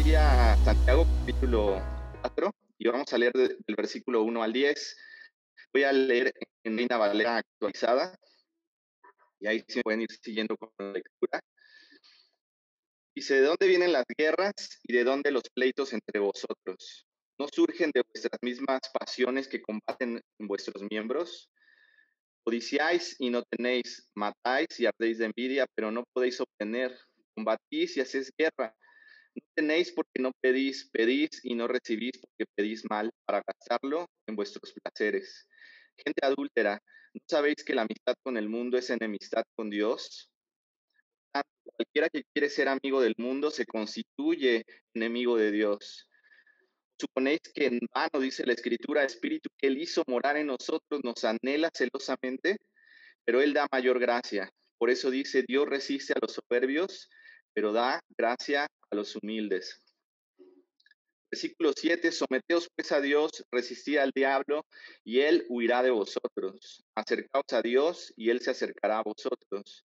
a Santiago capítulo 4 y vamos a leer del versículo 1 al 10. Voy a leer en Reina Valera actualizada y ahí se pueden ir siguiendo con la lectura. Dice, ¿de dónde vienen las guerras y de dónde los pleitos entre vosotros? ¿No surgen de vuestras mismas pasiones que combaten en vuestros miembros? Codiciáis y no tenéis, matáis y ardéis de envidia, pero no podéis obtener, combatís y hacéis guerra. Tenéis porque no pedís, pedís y no recibís porque pedís mal para gastarlo en vuestros placeres. Gente adúltera, ¿no sabéis que la amistad con el mundo es enemistad con Dios? Cualquiera que quiere ser amigo del mundo se constituye enemigo de Dios. Suponéis que en vano, dice la Escritura, Espíritu que Él hizo morar en nosotros nos anhela celosamente, pero Él da mayor gracia. Por eso dice, Dios resiste a los soberbios, pero da gracia a los humildes. Versículo 7, someteos pues a Dios, resistid al diablo, y él huirá de vosotros. Acercaos a Dios, y él se acercará a vosotros.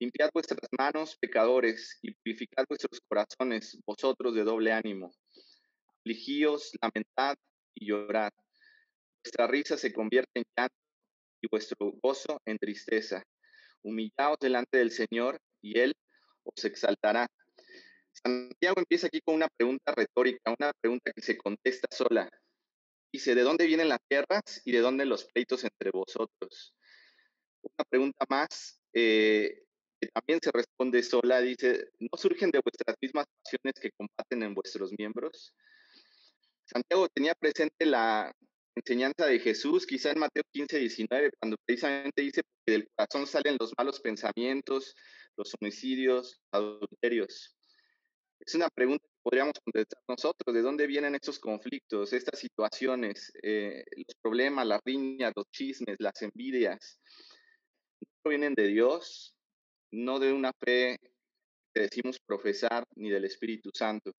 Limpiad vuestras manos, pecadores, y purificad vuestros corazones, vosotros de doble ánimo afligíos, lamentad y llorad. Vuestra risa se convierte en llanto y vuestro gozo en tristeza. Humillaos delante del Señor y Él os exaltará. Santiago empieza aquí con una pregunta retórica, una pregunta que se contesta sola. Dice, ¿de dónde vienen las guerras y de dónde los pleitos entre vosotros? Una pregunta más eh, que también se responde sola, dice, ¿no surgen de vuestras mismas pasiones que combaten en vuestros miembros? Santiago tenía presente la enseñanza de Jesús, quizá en Mateo 15, 19, cuando precisamente dice que del corazón salen los malos pensamientos, los homicidios, adulterios. Es una pregunta que podríamos contestar nosotros, ¿de dónde vienen estos conflictos, estas situaciones, eh, los problemas, las riñas, los chismes, las envidias? No provienen de Dios, no de una fe que decimos profesar, ni del Espíritu Santo.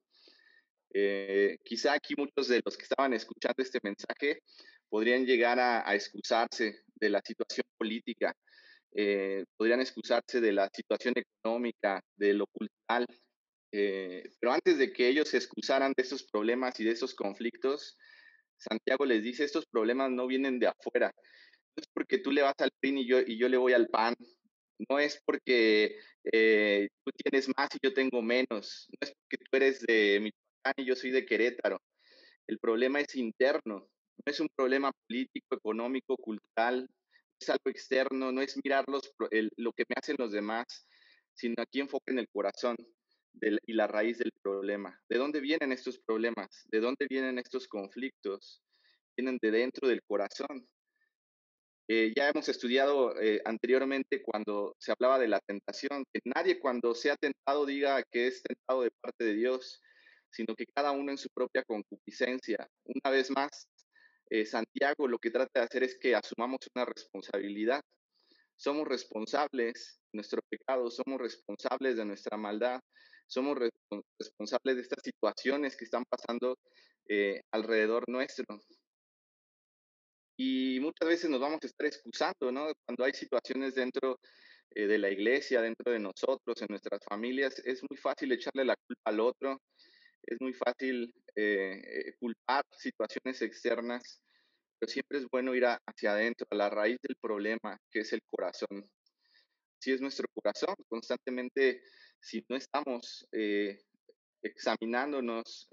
Eh, quizá aquí muchos de los que estaban escuchando este mensaje podrían llegar a, excusarse de la situación política, eh, podrían excusarse de la situación económica, de lo cultural, eh, pero antes de que ellos se excusaran de esos problemas y de esos conflictos, Santiago les dice, estos problemas no vienen de afuera, no es porque tú le vas al PRI y yo, y yo le voy al PAN, no es porque tú tienes más y yo tengo menos, no es porque tú eres de mi y yo soy de Querétaro. El problema es interno, no es un problema político, económico, cultural, es algo externo, no es mirar lo que me hacen los demás, sino aquí enfoque en el corazón y la raíz del problema. ¿De dónde vienen estos problemas? ¿De dónde vienen estos conflictos? Vienen de dentro del corazón. Eh, ya hemos estudiado eh, anteriormente cuando se hablaba de la tentación, que nadie cuando sea tentado diga que es tentado de parte de Dios, sino que cada uno en su propia concupiscencia. Una vez más, eh, Santiago lo que trata de hacer es que asumamos una responsabilidad. Somos responsables de nuestro pecado, somos responsables de nuestra maldad, somos responsables de estas situaciones que están pasando eh, alrededor nuestro. Y muchas veces nos vamos a estar excusando, ¿no? Cuando hay situaciones dentro eh, de la iglesia, dentro de nosotros, en nuestras familias, es muy fácil echarle la culpa al otro, es muy fácil eh, eh, culpar situaciones externas, pero siempre es bueno ir hacia adentro, a la raíz del problema, que es el corazón. Si es nuestro corazón, constantemente, si no estamos eh, examinándonos,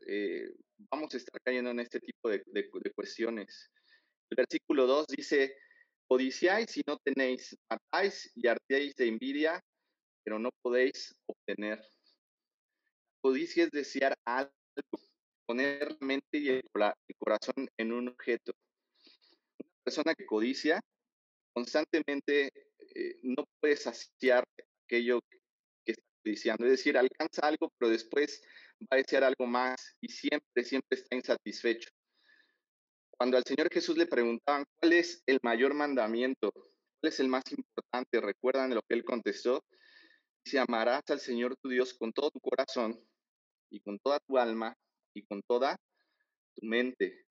vamos a estar cayendo en este tipo de, de, cuestiones. El versículo 2 dice, codiciáis y no tenéis, matáis y ardéis de envidia, pero no podéis obtener codicia es desear algo, poner la mente y el, corazón en un objeto. Una persona que codicia constantemente eh, no puede saciar aquello que está codiciando. Es decir, alcanza algo, pero después va a desear algo más y siempre, siempre está insatisfecho. Cuando al Señor Jesús le preguntaban cuál es el mayor mandamiento, cuál es el más importante, recuerdan lo que él contestó, dice, amarás al Señor tu Dios con todo tu corazón, y con toda tu alma y con toda tu mente.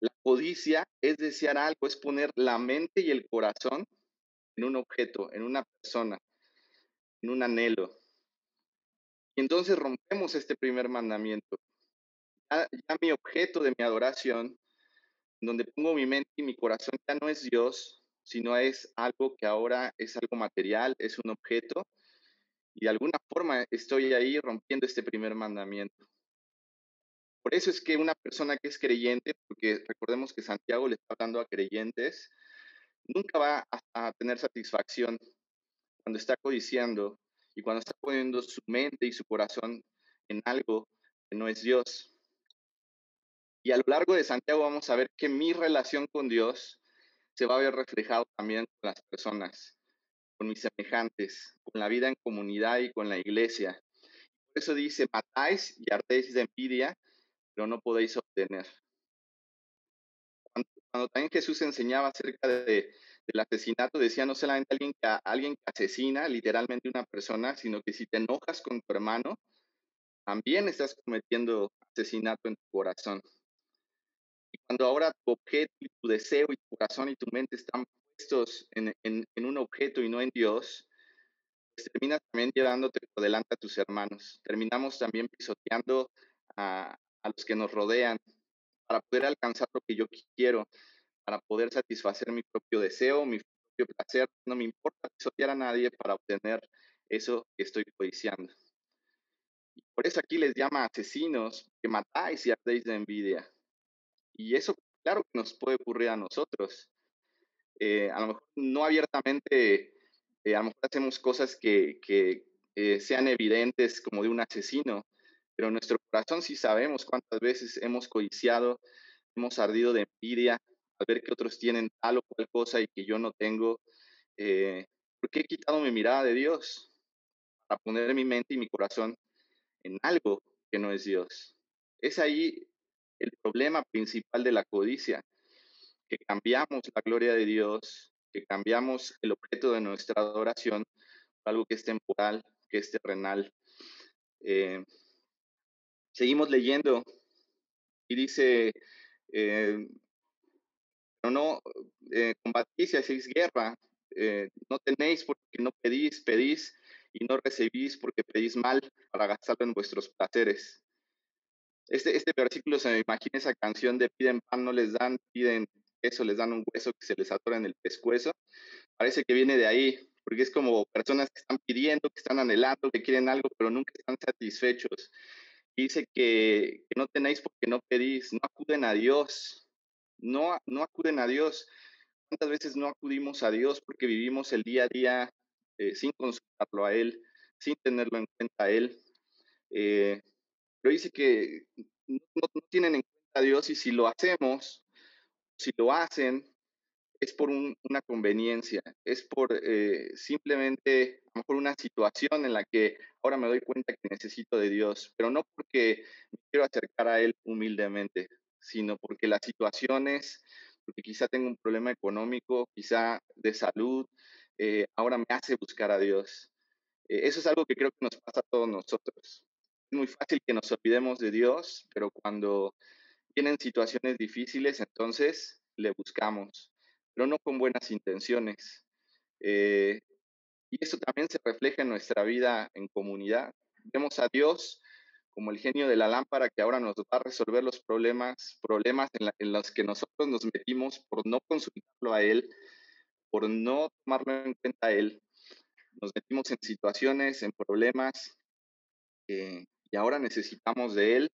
La codicia es desear algo, es poner la mente y el corazón en un objeto, en una persona, en un anhelo. Y entonces rompemos este primer mandamiento. Ya, mi objeto de mi adoración, donde pongo mi mente y mi corazón, ya no es Dios, sino es algo que ahora es algo material, es un objeto. Y de alguna forma estoy ahí rompiendo este primer mandamiento. Por eso es que una persona que es creyente, porque recordemos que Santiago le está hablando a creyentes, nunca va a, tener satisfacción cuando está codiciando y cuando está poniendo su mente y su corazón en algo que no es Dios. Y a lo largo de Santiago vamos a ver que mi relación con Dios se va a ver reflejado también con las personas, mis semejantes, con la vida en comunidad y con la iglesia. Por eso dice, matáis y ardéis de envidia, pero no podéis obtener. Cuando, también Jesús enseñaba acerca de, del asesinato, decía no solamente alguien que, alguien que asesina literalmente una persona, sino que si te enojas con tu hermano, también estás cometiendo asesinato en tu corazón. Y cuando ahora tu objeto y tu deseo y tu corazón y tu mente están puestos en, un objeto y no en Dios, pues terminas también llevándote por delante a tus hermanos. Terminamos también pisoteando a, los que nos rodean para poder alcanzar lo que yo quiero, para poder satisfacer mi propio deseo, mi propio placer. No me importa pisotear a nadie para obtener eso que estoy codiciando. Por eso aquí les llama asesinos que matáis y ardéis de envidia. Y eso, claro que nos puede ocurrir a nosotros. Eh, a lo mejor no abiertamente, eh, a lo mejor hacemos cosas que, que eh, sean evidentes como de un asesino, pero en nuestro corazón sí sabemos cuántas veces hemos codiciado, hemos ardido de envidia al ver que otros tienen tal o cual cosa y que yo no tengo. ¿Por qué he quitado mi mirada de Dios? Para poner mi mente y mi corazón en algo que no es Dios. Es ahí el problema principal de la codicia, que cambiamos la gloria de Dios, que cambiamos el objeto de nuestra adoración algo que es temporal, que es terrenal. Eh, Seguimos leyendo y dice, eh, no eh, combatís y hacéis guerra, eh, no tenéis porque no pedís, pedís y no recibís porque pedís mal para gastarlo en vuestros placeres. Este, este versículo se me imagina esa canción de piden pan, no les dan, piden eso, les dan un hueso que se les atora en el pescuezo. Parece que viene de ahí, porque es como personas que están pidiendo, que están anhelando, que quieren algo, pero nunca están satisfechos dice que, no tenéis porque no pedís, no acuden a Dios, no, no acuden a Dios. ¿Cuántas veces no acudimos a Dios porque vivimos el día a día eh, sin consultarlo a Él, sin tenerlo en cuenta a Él? Eh, pero dice que no, no, tienen en cuenta a Dios y si lo hacemos, si lo hacen, es por una conveniencia, es por eh, simplemente a lo mejor una situación en la que ahora me doy cuenta que necesito de Dios, pero no porque quiero acercar a Él humildemente, sino porque las situaciones, porque quizá tengo un problema económico, quizá de salud, eh, ahora me hace buscar a Dios. Eh, eso es algo que creo que nos pasa a todos nosotros. Es muy fácil que nos olvidemos de Dios, pero cuando vienen situaciones difíciles, entonces le buscamos pero no con buenas intenciones. Eh, y eso también se refleja en nuestra vida en comunidad. Vemos a Dios como el genio de la lámpara que ahora nos va a resolver los problemas, problemas en, los que nosotros nos metimos por no consultarlo a Él, por no tomarlo en cuenta a Él. Nos metimos en situaciones, en problemas, eh, y ahora necesitamos de Él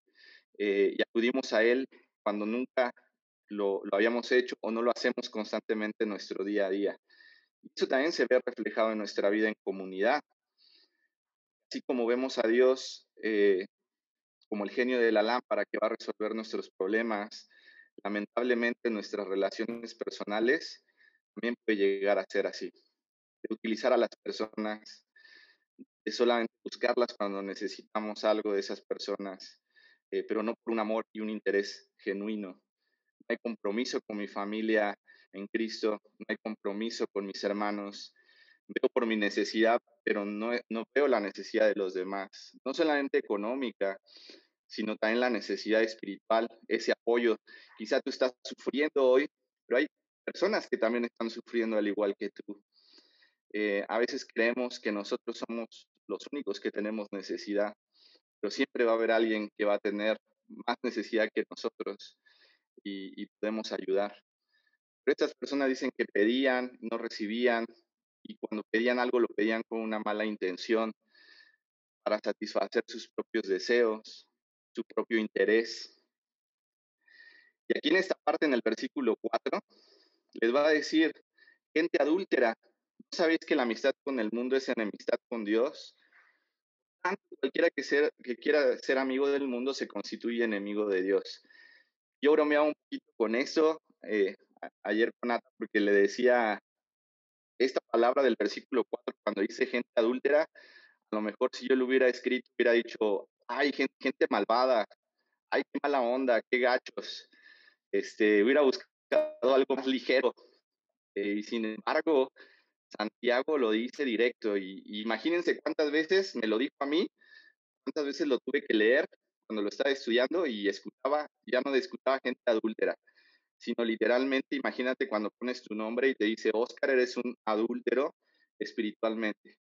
eh, y acudimos a Él cuando nunca lo, habíamos hecho o no lo hacemos constantemente en nuestro día a día. Eso también se ve reflejado en nuestra vida en comunidad. Así como vemos a Dios eh, como el genio de la lámpara que va a resolver nuestros problemas, lamentablemente nuestras relaciones personales también puede llegar a ser así. De utilizar a las personas, de solamente buscarlas cuando necesitamos algo de esas personas, eh, pero no por un amor y un interés genuino hay compromiso con mi familia en Cristo, no hay compromiso con mis hermanos. Veo por mi necesidad, pero no, no veo la necesidad de los demás, no solamente económica, sino también la necesidad espiritual, ese apoyo. Quizá tú estás sufriendo hoy, pero hay personas que también están sufriendo al igual que tú. Eh, a veces creemos que nosotros somos los únicos que tenemos necesidad, pero siempre va a haber alguien que va a tener más necesidad que nosotros y, podemos ayudar. Pero estas personas dicen que pedían, no recibían, y cuando pedían algo lo pedían con una mala intención para satisfacer sus propios deseos, su propio interés. Y aquí en esta parte, en el versículo 4, les va a decir, gente adúltera, ¿no sabéis que la amistad con el mundo es enemistad con Dios? Cualquiera que, quiera ser amigo del mundo se constituye enemigo de Dios. Yo bromeaba un poquito con eso eh, ayer con Nata porque le decía esta palabra del versículo 4 cuando dice gente adúltera, a lo mejor si yo lo hubiera escrito hubiera dicho, ay, gente, gente malvada, ay, qué mala onda, qué gachos. Este, hubiera buscado algo más ligero. Eh, y sin embargo, Santiago lo dice directo y, imagínense cuántas veces me lo dijo a mí, cuántas veces lo tuve que leer cuando lo estaba estudiando y escuchaba, ya no escuchaba gente adúltera, sino literalmente, imagínate cuando pones tu nombre y te dice, Oscar, eres un adúltero espiritualmente.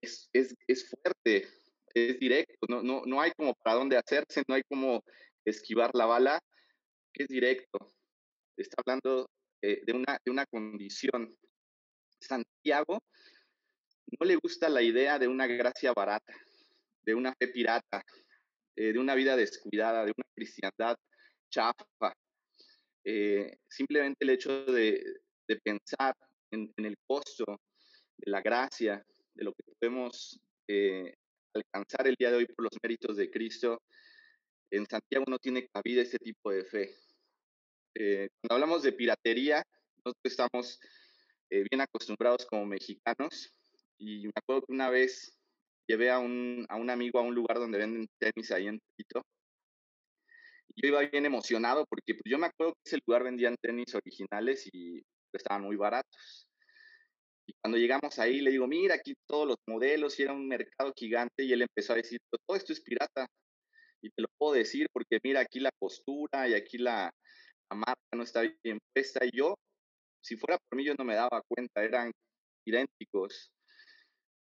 Es, es, es fuerte, es directo, no, no, no hay como para dónde hacerse, no hay como esquivar la bala, es directo. Está hablando eh, de, una, de una condición Santiago no le gusta la idea de una gracia barata, de una fe pirata, eh, de una vida descuidada, de una cristiandad chafa. Eh, simplemente el hecho de, pensar en, el costo de la gracia, de lo que podemos eh, alcanzar el día de hoy por los méritos de Cristo, en Santiago no tiene cabida ese tipo de fe. cuando hablamos de piratería, nosotros estamos eh, bien acostumbrados como mexicanos. Y me acuerdo que una vez llevé a un, a un amigo a un lugar donde venden tenis ahí en. Y yo iba bien emocionado porque pues, yo me acuerdo que ese lugar vendían tenis originales y estaban muy baratos. Y cuando llegamos ahí, le digo, mira, aquí todos los modelos, y era un mercado gigante, y él empezó a decir, todo esto es pirata. Y te lo puedo decir porque mira, aquí la postura y aquí la, la marca no está bien puesta. Y yo si fuera por mí yo no me daba cuenta, eran idénticos.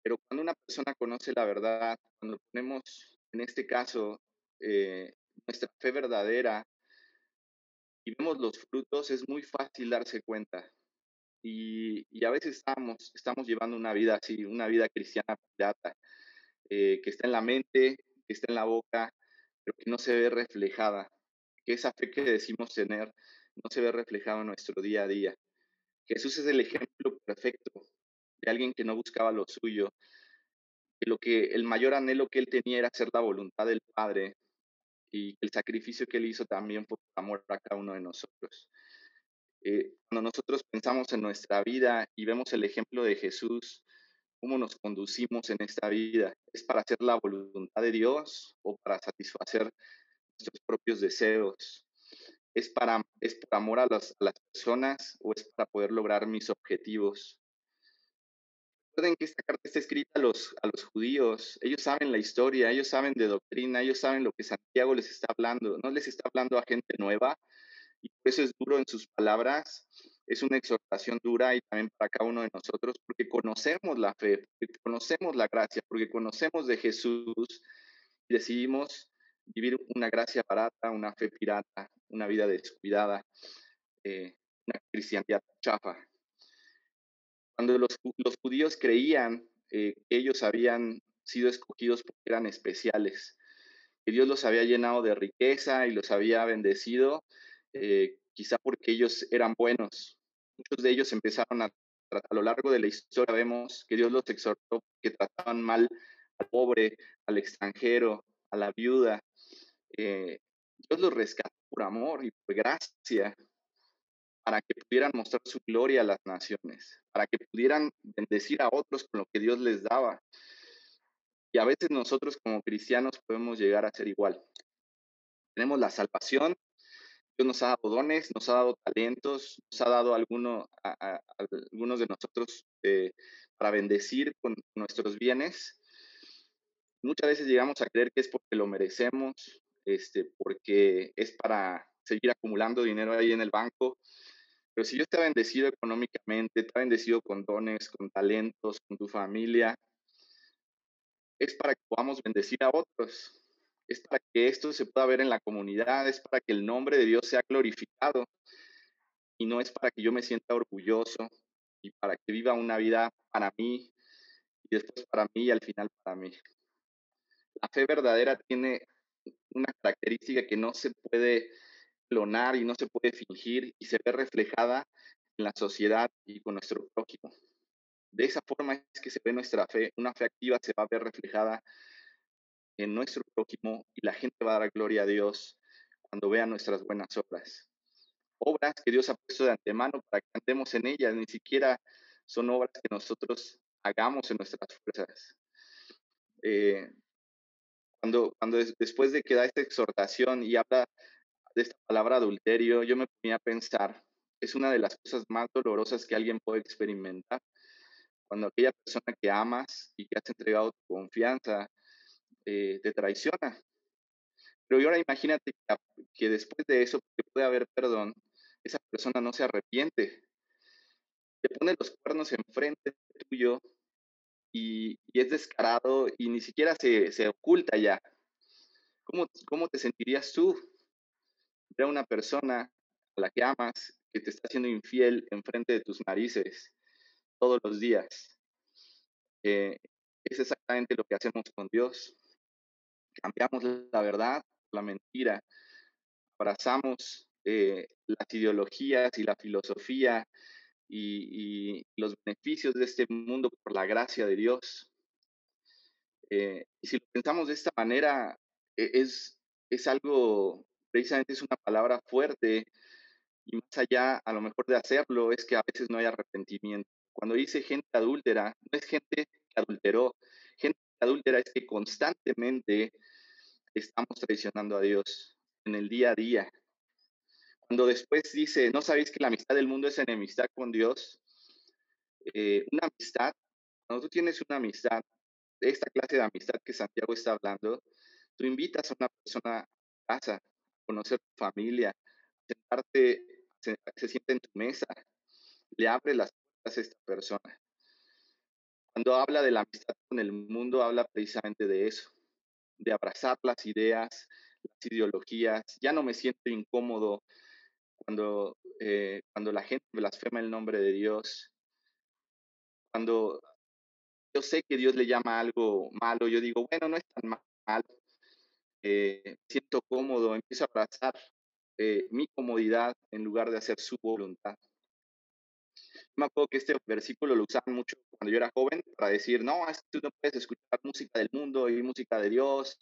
Pero cuando una persona conoce la verdad, cuando ponemos, en este caso, eh, nuestra fe verdadera y vemos los frutos, es muy fácil darse cuenta. Y, y a veces estamos, estamos llevando una vida así, una vida cristiana pirata, eh, que está en la mente, que está en la boca, pero que no se ve reflejada, que esa fe que decimos tener no se ve reflejada en nuestro día a día. Jesús es el ejemplo perfecto de alguien que no buscaba lo suyo, que lo que el mayor anhelo que él tenía era hacer la voluntad del Padre y el sacrificio que él hizo también por amor a cada uno de nosotros. Eh, cuando nosotros pensamos en nuestra vida y vemos el ejemplo de Jesús, cómo nos conducimos en esta vida, ¿es para hacer la voluntad de Dios o para satisfacer nuestros propios deseos? ¿Es para, es por amor a las, personas o es para poder lograr mis objetivos? Recuerden que esta carta está escrita a los, a los judíos. Ellos saben la historia, ellos saben de doctrina, ellos saben lo que Santiago les está hablando. No les está hablando a gente nueva y por eso es duro en sus palabras. Es una exhortación dura y también para cada uno de nosotros porque conocemos la fe, porque conocemos la gracia, porque conocemos de Jesús y decidimos vivir una gracia barata, una fe pirata, una vida descuidada, eh, una cristianidad chafa. Cuando los, judíos creían eh, que ellos habían sido escogidos porque eran especiales, que Dios los había llenado de riqueza y los había bendecido, eh, quizá porque ellos eran buenos. Muchos de ellos empezaron a, a lo largo de la historia, vemos que Dios los exhortó que trataban mal al pobre, al extranjero, a la viuda. Dios los rescató por amor y por gracia, para que pudieran mostrar su gloria a las naciones, para que pudieran bendecir a otros con lo que Dios les daba. Y a veces nosotros como cristianos podemos llegar a ser igual. Tenemos la salvación, Dios nos ha dado dones, nos ha dado talentos, nos ha dado alguno, a, algunos de nosotros eh, para bendecir con nuestros bienes. Muchas veces llegamos a creer que es porque lo merecemos, este, porque es para seguir acumulando dinero ahí en el banco. Pero si Dios te ha bendecido económicamente, te ha bendecido con dones, con talentos, con tu familia, es para que podamos bendecir a otros, es para que esto se pueda ver en la comunidad, es para que el nombre de Dios sea glorificado y no es para que yo me sienta orgulloso y para que viva una vida para mí y después para mí y al final para mí. La fe verdadera tiene una característica que no se puede clonar y no se puede fingir y se ve reflejada en la sociedad y con nuestro prójimo. De esa forma es que se ve nuestra fe. Una fe activa se va a ver reflejada en nuestro prójimo y la gente va a dar gloria a Dios cuando vea nuestras buenas obras. Obras que Dios ha puesto de antemano para que andemos en ellas, ni siquiera son obras que nosotros hagamos en nuestras fuerzas. Eh, cuando, cuando después de que da esta exhortación y habla de esta palabra adulterio, yo me ponía a pensar, es una de las cosas más dolorosas que alguien puede experimentar. Cuando aquella persona que amas y que has entregado tu confianza eh, te traiciona. Pero ahora imagínate que, después de eso, que puede haber perdón, esa persona no se arrepiente. Te pone los cuernos enfrente tuyo y, es descarado y ni siquiera se, se oculta ya. ¿Cómo, ¿Cómo te sentirías tú? A una persona a la que amas que te está haciendo infiel enfrente de tus narices todos los días. Eh, es exactamente lo que hacemos con Dios. Cambiamos la verdad la mentira. Abrazamos eh, las ideologías y la filosofía y, los beneficios de este mundo por la gracia de Dios. Eh, y si lo pensamos de esta manera, e, es, es algo, precisamente es una palabra fuerte, y más allá, a lo mejor de hacerlo, es que a veces no hay arrepentimiento. Cuando dice gente adúltera, no es gente que adulteró. Gente adúltera es que constantemente estamos traicionando a Dios en el día a día. Cuando después dice, no sabéis que la amistad del mundo es enemistad con Dios, eh, una amistad, cuando tú tienes una amistad, esta clase de amistad que Santiago está hablando, tú invitas a una persona a casa, a conocer tu familia, sentarte, se, se sienta en tu mesa, le abre las puertas a esta persona. Cuando habla de la amistad con el mundo, habla precisamente de eso, de abrazar las ideas, las ideologías. Ya no me siento incómodo cuando, eh, cuando la gente blasfema el nombre de Dios. Cuando yo sé que Dios le llama algo malo, yo digo, bueno, no es tan malo. Eh, siento cómodo, empiezo a abrazar eh, mi comodidad en lugar de hacer su voluntad. Me acuerdo que este versículo lo usaban mucho cuando yo era joven para decir, no, tú no puedes escuchar música del mundo y música de Dios,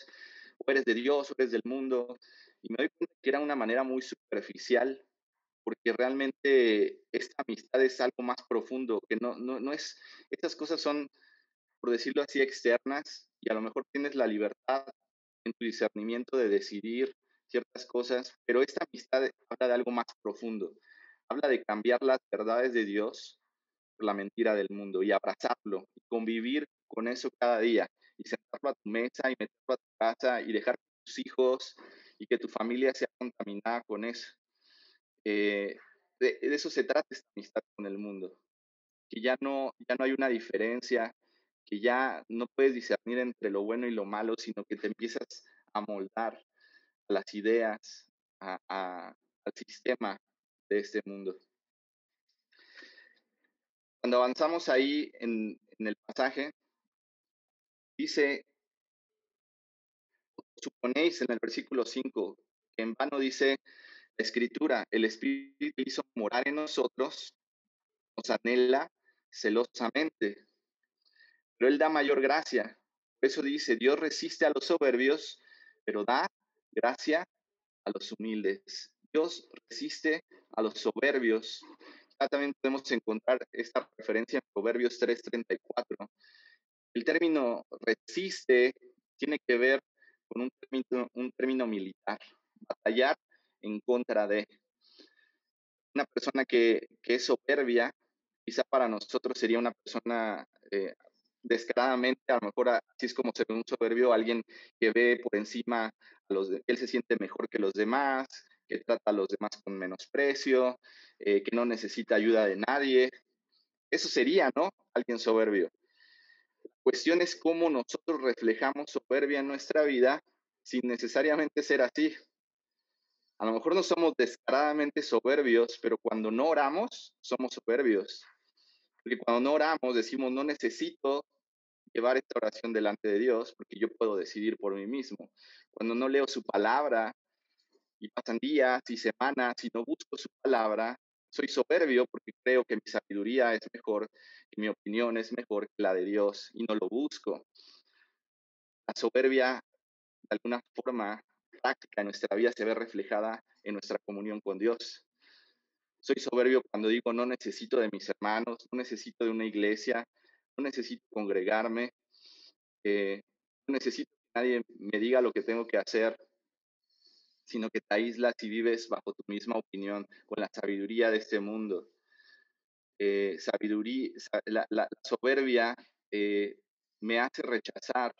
o eres de Dios o eres del mundo. Y me doy cuenta que era una manera muy superficial, porque realmente esta amistad es algo más profundo, que no, no, no es, estas cosas son, por decirlo así, externas, y a lo mejor tienes la libertad en tu discernimiento de decidir ciertas cosas, pero esta amistad habla de algo más profundo habla de cambiar las verdades de Dios por la mentira del mundo y abrazarlo y convivir con eso cada día y sentarlo a tu mesa y meterlo a tu casa y dejar que tus hijos y que tu familia sea contaminada con eso. Eh, de, eso se trata esta amistad con el mundo, que ya no, ya no hay una diferencia, que ya no puedes discernir entre lo bueno y lo malo, sino que te empiezas a moldar a las ideas, al sistema de este mundo. Cuando avanzamos ahí en, el pasaje, dice, suponéis en el versículo 5, que en vano dice la escritura, el Espíritu hizo morar en nosotros, nos anhela celosamente, pero Él da mayor gracia. Eso dice, Dios resiste a los soberbios, pero da gracia a los humildes. Dios resiste a los soberbios. Ya también podemos encontrar esta referencia en Proverbios 3:34. El término resiste tiene que ver con un término, un término militar, batallar en contra de. Una persona que, que es soberbia, quizá para nosotros sería una persona eh, descaradamente, a lo mejor así es como se ve un soberbio, alguien que ve por encima los de, él se siente mejor que los demás, que trata a los demás con menosprecio, eh, que no necesita ayuda de nadie. Eso sería, ¿no? Alguien soberbio. La cuestión es cómo nosotros reflejamos soberbia en nuestra vida sin necesariamente ser así. A lo mejor no somos descaradamente soberbios, pero cuando no oramos, somos soberbios. Porque cuando no oramos, decimos, no necesito llevar esta oración delante de Dios, porque yo puedo decidir por mí mismo. Cuando no leo su palabra y pasan días y semanas y no busco su palabra, soy soberbio porque creo que mi sabiduría es mejor y mi opinión es mejor que la de Dios y no lo busco. La soberbia, de alguna forma práctica en nuestra vida, se ve reflejada en nuestra comunión con Dios. Soy soberbio cuando digo no necesito de mis hermanos, no necesito de una iglesia, no necesito congregarme, eh, no necesito que nadie me diga lo que tengo que hacer, sino que te aíslas y vives bajo tu misma opinión, con la sabiduría de este mundo. Eh, sabiduría, la, soberbia eh, me hace rechazar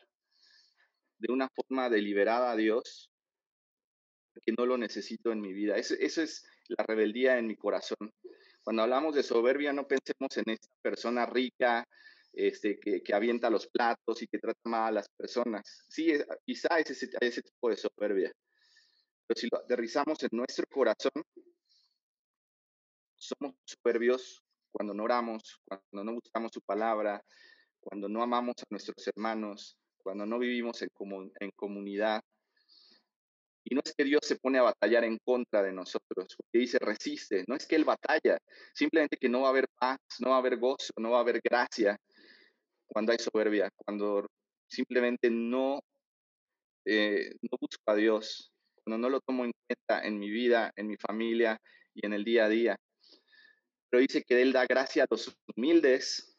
de una forma deliberada a Dios que no lo necesito en mi vida. Esa es la rebeldía en mi corazón. Cuando hablamos de soberbia, no pensemos en esta persona rica, este, que, que, avienta los platos y que trata mal a las personas. Sí, quizá es ese, ese tipo de soberbia. Pero si lo aterrizamos en nuestro corazón, somos soberbios cuando no oramos, cuando no buscamos su palabra, cuando no amamos a nuestros hermanos, cuando no vivimos en, en comunidad. Y no es que Dios se pone a batallar en contra de nosotros, porque dice resiste, no es que Él batalla, simplemente que no va a haber paz, no va a haber gozo, no va a haber gracia, cuando hay soberbia, cuando simplemente no, eh, no busco a Dios, cuando no lo tomo en cuenta en mi vida, en mi familia y en el día a día. Pero dice que Él da gracia a los humildes,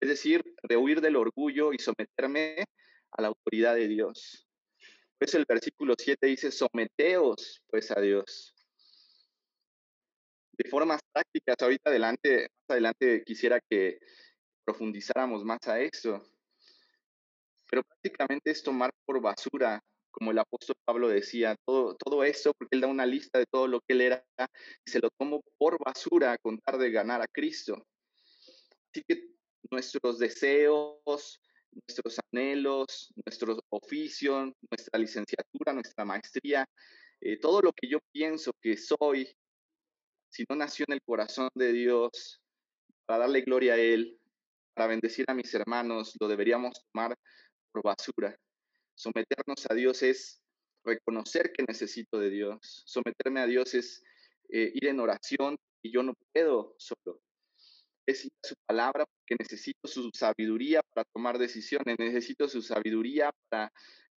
es decir, rehuir del orgullo y someterme a la autoridad de Dios. Pues el versículo 7 dice, someteos pues a Dios. De formas prácticas, ahorita adelante, más adelante quisiera que profundizáramos más a eso. Pero prácticamente es tomar por basura, como el apóstol Pablo decía, todo, todo esto, porque él da una lista de todo lo que él era, y se lo tomo por basura a contar de ganar a Cristo. Así que nuestros deseos, nuestros anhelos, nuestro oficio, nuestra licenciatura, nuestra maestría, eh, todo lo que yo pienso que soy, si no nació en el corazón de Dios, para darle gloria a Él, para bendecir a mis hermanos, lo deberíamos tomar por basura. Someternos a Dios es reconocer que necesito de Dios. Someterme a Dios es eh, ir en oración y yo no puedo solo. Es ir a su palabra porque necesito su sabiduría para tomar decisiones, necesito su sabiduría para,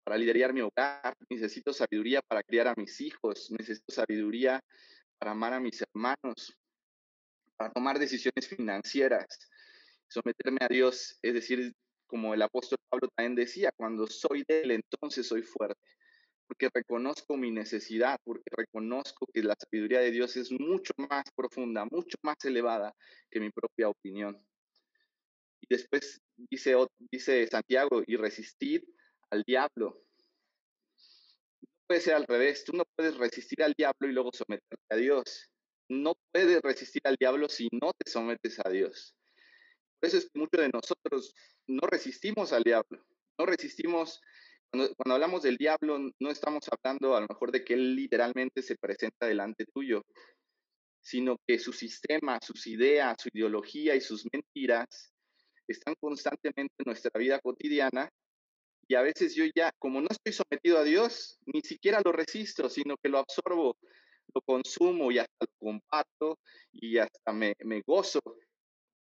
para liderar mi hogar, necesito sabiduría para criar a mis hijos, necesito sabiduría para amar a mis hermanos, para tomar decisiones financieras, someterme a Dios, es decir, como el apóstol Pablo también decía, cuando soy de Él, entonces soy fuerte, porque reconozco mi necesidad, porque reconozco que la sabiduría de Dios es mucho más profunda, mucho más elevada que mi propia opinión. Y después dice, Santiago, y resistir al diablo. No puede ser al revés, tú no puedes resistir al diablo y luego someterte a Dios. No puedes resistir al diablo si no te sometes a Dios. Por eso es que muchos de nosotros no resistimos al diablo, no resistimos, cuando, hablamos del diablo, no estamos hablando a lo mejor de que él literalmente se presenta delante tuyo, sino que su sistema, sus ideas, su ideología y sus mentiras están constantemente en nuestra vida cotidiana y a veces yo ya, como no estoy sometido a Dios, ni siquiera lo resisto, sino que lo absorbo, lo consumo y hasta lo comparto y hasta me gozo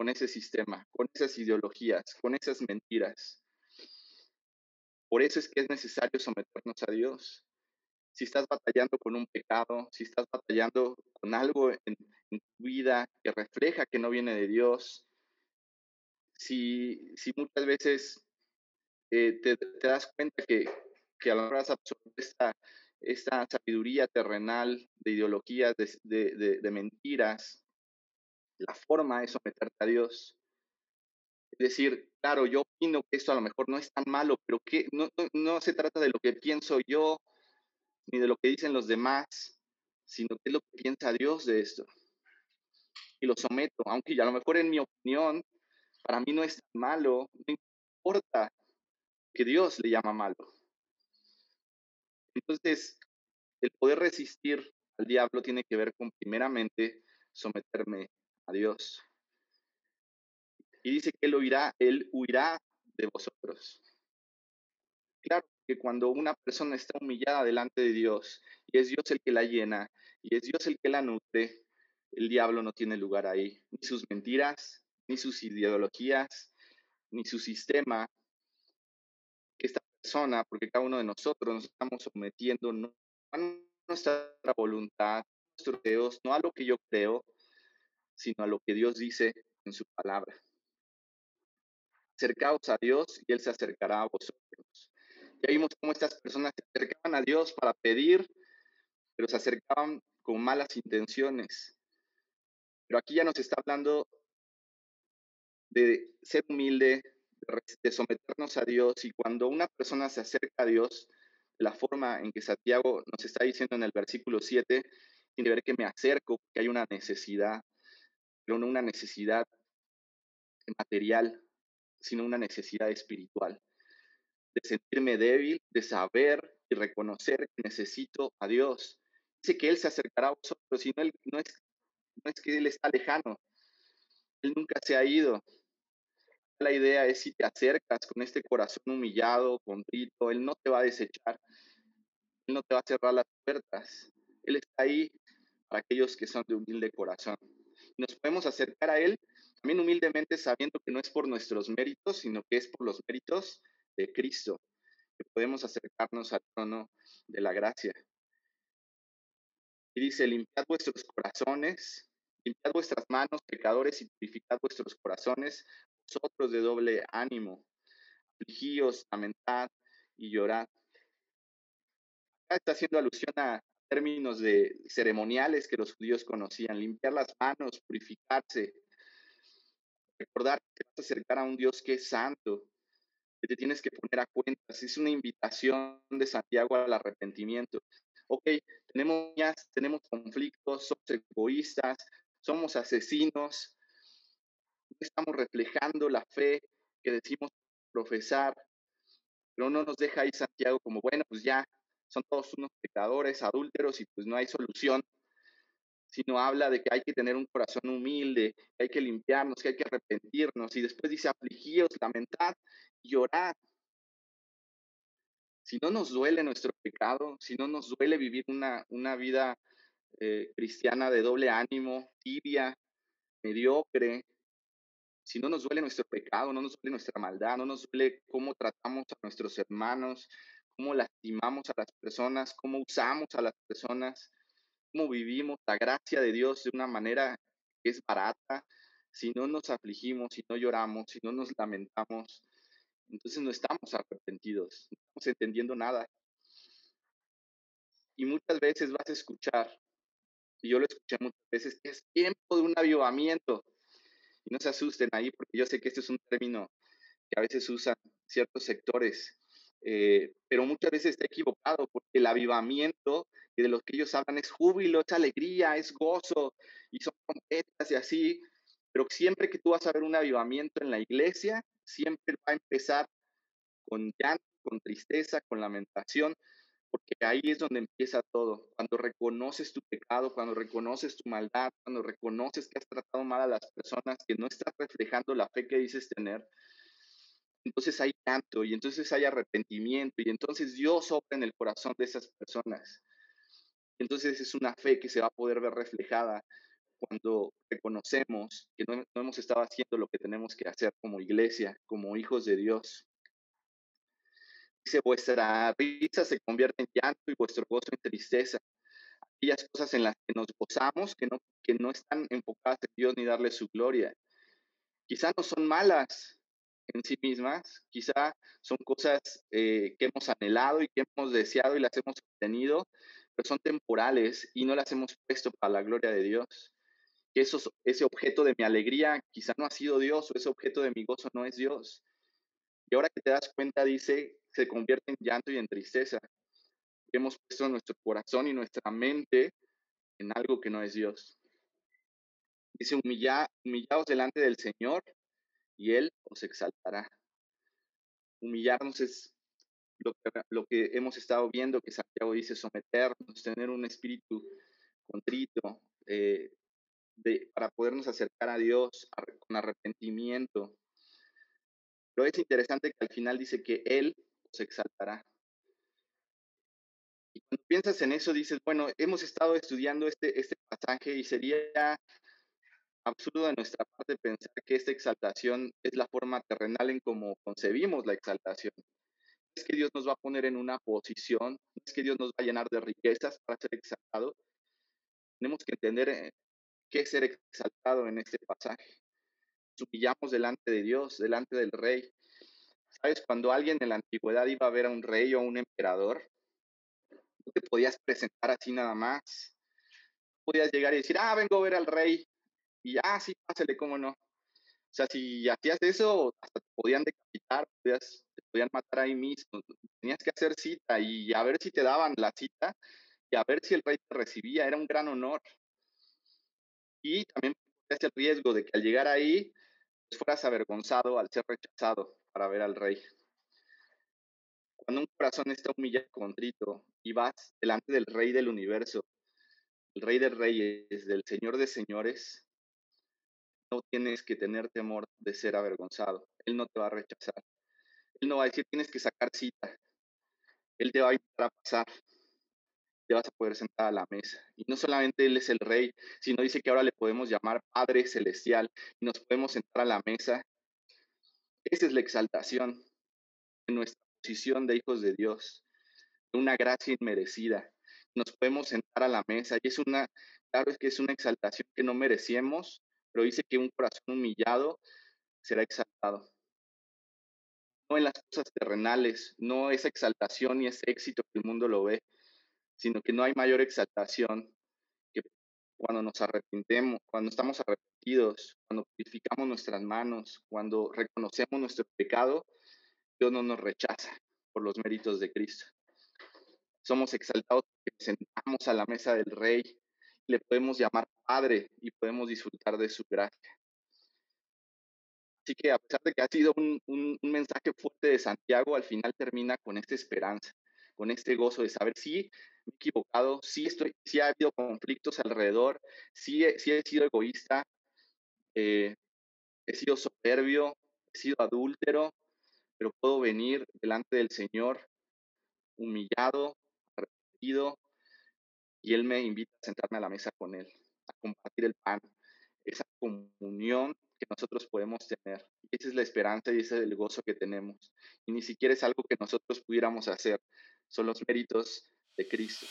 con ese sistema, con esas ideologías, con esas mentiras. Por eso es que es necesario someternos a Dios. Si estás batallando con un pecado, si estás batallando con algo en, tu vida que refleja que no viene de Dios, si, si muchas veces eh, te, das cuenta que, que a lo mejor has absorbido esta, esta sabiduría terrenal de ideologías, de, de mentiras, la forma es someterte a Dios. Es decir, claro, yo opino que esto a lo mejor no es tan malo, pero que no, no, se trata de lo que pienso yo, ni de lo que dicen los demás, sino que es lo que piensa Dios de esto. Y lo someto, aunque a lo mejor en mi opinión, para mí no es tan malo, importa que Dios le llama malo. Entonces, el poder resistir al diablo tiene que ver con primeramente someterme a Dios. Y dice que él huirá, él huirá de vosotros. Claro que cuando una persona está humillada delante de Dios y es Dios el que la llena y es Dios el que la nutre, el diablo no tiene lugar ahí. Ni sus mentiras, ni sus ideologías, ni su sistema. Esta persona, porque cada uno de nosotros nos estamos sometiendo a nuestra voluntad, a nuestros deseos, no a lo que yo creo, sino a lo que Dios dice en su palabra. Acercaos a Dios y Él se acercará a vosotros. Ya vimos cómo estas personas se acercaban a Dios para pedir, pero se acercaban con malas intenciones. Pero aquí ya nos está hablando de ser humilde, de someternos a Dios y cuando una persona se acerca a Dios, la forma en que Santiago nos está diciendo en el versículo 7, tiene que ver que me acerco, que hay una necesidad, no una necesidad material, sino una necesidad espiritual, de sentirme débil, de saber y reconocer que necesito a Dios. Dice que Él se acercará a vosotros, y no, no, es, no es que Él está lejano, Él nunca se ha ido. La idea es si te acercas con este corazón humillado, contrito, Él no te va a desechar, Él no te va a cerrar las puertas, Él está ahí para aquellos que son de humilde corazón. Nos podemos acercar a Él también humildemente sabiendo que no es por nuestros méritos, sino que es por los méritos de Cristo, que podemos acercarnos al trono de la gracia. Y dice, limpiad vuestros corazones, limpiad vuestras manos, pecadores, y purificad vuestros corazones, vosotros de doble ánimo, afligíos, lamentad y llorad. Está haciendo alusión a términos de ceremoniales que los judíos conocían, limpiar las manos, purificarse, recordar que vas a acercar a un Dios que es santo, que te tienes que poner a cuentas. Es una invitación de Santiago al arrepentimiento. Ok, tenemos, tenemos conflictos, somos egoístas, somos asesinos, no estamos reflejando la fe que decimos profesar, pero no nos deja ahí Santiago como, bueno, pues ya son todos unos pecadores, adúlteros y pues no hay solución sino habla de que hay que tener un corazón humilde, hay que limpiarnos, que hay que arrepentirnos, y después dice afligíos, lamentad y llorar. Si no nos duele nuestro pecado, si no nos duele vivir una, una vida eh, cristiana de doble ánimo, tibia, mediocre, si no nos duele nuestro pecado, no nos duele nuestra maldad, no nos duele cómo tratamos a nuestros hermanos, cómo lastimamos a las personas, cómo usamos a las personas, cómo vivimos la gracia de Dios de una manera que es barata, si no nos afligimos, si no lloramos, si no nos lamentamos, entonces no estamos arrepentidos, no estamos entendiendo nada. Y muchas veces vas a escuchar, y yo lo escuché muchas veces, es tiempo de un avivamiento. Y no se asusten ahí, porque yo sé que este es un término que a veces usan ciertos sectores, eh, pero muchas veces está equivocado, porque el avivamiento de los que ellos hablan es júbilo, es alegría, es gozo, y son trompetas y así, pero siempre que tú vas a ver un avivamiento en la iglesia, siempre va a empezar con llanto, con tristeza, con lamentación, porque ahí es donde empieza todo. Cuando reconoces tu pecado, cuando reconoces tu maldad, cuando reconoces que has tratado mal a las personas, que no estás reflejando la fe que dices tener, entonces hay llanto y entonces hay arrepentimiento y entonces Dios obra en el corazón de esas personas. Entonces es una fe que se va a poder ver reflejada cuando reconocemos que no, hemos estado haciendo lo que tenemos que hacer como iglesia, como hijos de Dios. Dice, vuestra risa se convierte en llanto y vuestro gozo en tristeza. Aquellas cosas en las que nos gozamos, que no, que no están enfocadas en Dios ni darle su gloria. Quizá no son malas en sí mismas, quizá son cosas eh, que hemos anhelado y que hemos deseado y las hemos obtenido, son temporales y no las hemos puesto para la gloria de Dios. Que ese objeto de mi alegría quizá no ha sido Dios o ese objeto de mi gozo no es Dios. Y ahora que te das cuenta, dice, se convierte en llanto y en tristeza. Hemos puesto nuestro corazón y nuestra mente en algo que no es Dios. Dice, humillaos delante del Señor y Él os exaltará. Humillarnos es lo que, hemos estado viendo, que Santiago dice someternos, tener un espíritu contrito, eh, de, para podernos acercar a Dios con arrepentimiento. Pero es interesante que al final dice que Él se exaltará. Y cuando piensas en eso, dices, bueno, hemos estado estudiando este, este pasaje y sería absurdo de nuestra parte pensar que esta exaltación es la forma terrenal en cómo concebimos la exaltación. Es que Dios nos va a poner en una posición, es que Dios nos va a llenar de riquezas para ser exaltado. Tenemos que entender eh, qué es ser exaltado en este pasaje. Nos humillamos delante de Dios, delante del rey. ¿Sabes? Cuando alguien en la antigüedad iba a ver a un rey o a un emperador, no te podías presentar así nada más. Podías llegar y decir, ah, vengo a ver al rey. Y ah, sí, pásale, cómo no. O sea, si hacías eso, hasta te podían decapitar, te podían matar ahí mismo. Tenías que hacer cita y a ver si te daban la cita y a ver si el rey te recibía. Era un gran honor. Y también ese el riesgo de que al llegar ahí pues, fueras avergonzado al ser rechazado para ver al rey. Cuando un corazón está humillado y contrito y vas delante del rey del universo, el rey de reyes, del señor de señores, no tienes que tener temor de ser avergonzado. Él no te va a rechazar. Él no va a decir tienes que sacar cita. Él te va a invitar a pasar. Te vas a poder sentar a la mesa. Y no solamente Él es el rey, sino dice que ahora le podemos llamar Padre Celestial y nos podemos sentar a la mesa. Esa es la exaltación en nuestra posición de hijos de Dios, una gracia inmerecida. Nos podemos sentar a la mesa y es una, claro es que es una exaltación que no merecemos, pero dice que un corazón humillado será exaltado. No en las cosas terrenales, no esa exaltación ni ese éxito que el mundo lo ve, sino que no hay mayor exaltación que cuando nos arrepentemos, cuando estamos arrepentidos, cuando purificamos nuestras manos, cuando reconocemos nuestro pecado, Dios no nos rechaza por los méritos de Cristo. Somos exaltados porque sentamos a la mesa del Rey le podemos llamar Padre y podemos disfrutar de su gracia. Así que a pesar de que ha sido un, mensaje fuerte de Santiago, al final termina con esta esperanza, con este gozo de saber si me he equivocado, si, estoy, si ha habido conflictos alrededor, si he, he sido egoísta, eh, he sido soberbio, he sido adúltero, pero puedo venir delante del Señor humillado, arrepentido, y Él me invita a sentarme a la mesa con Él, compartir el pan, esa comunión que nosotros podemos tener. Esa es la esperanza y ese es el gozo que tenemos. Y ni siquiera es algo que nosotros pudiéramos hacer, son los méritos de Cristo.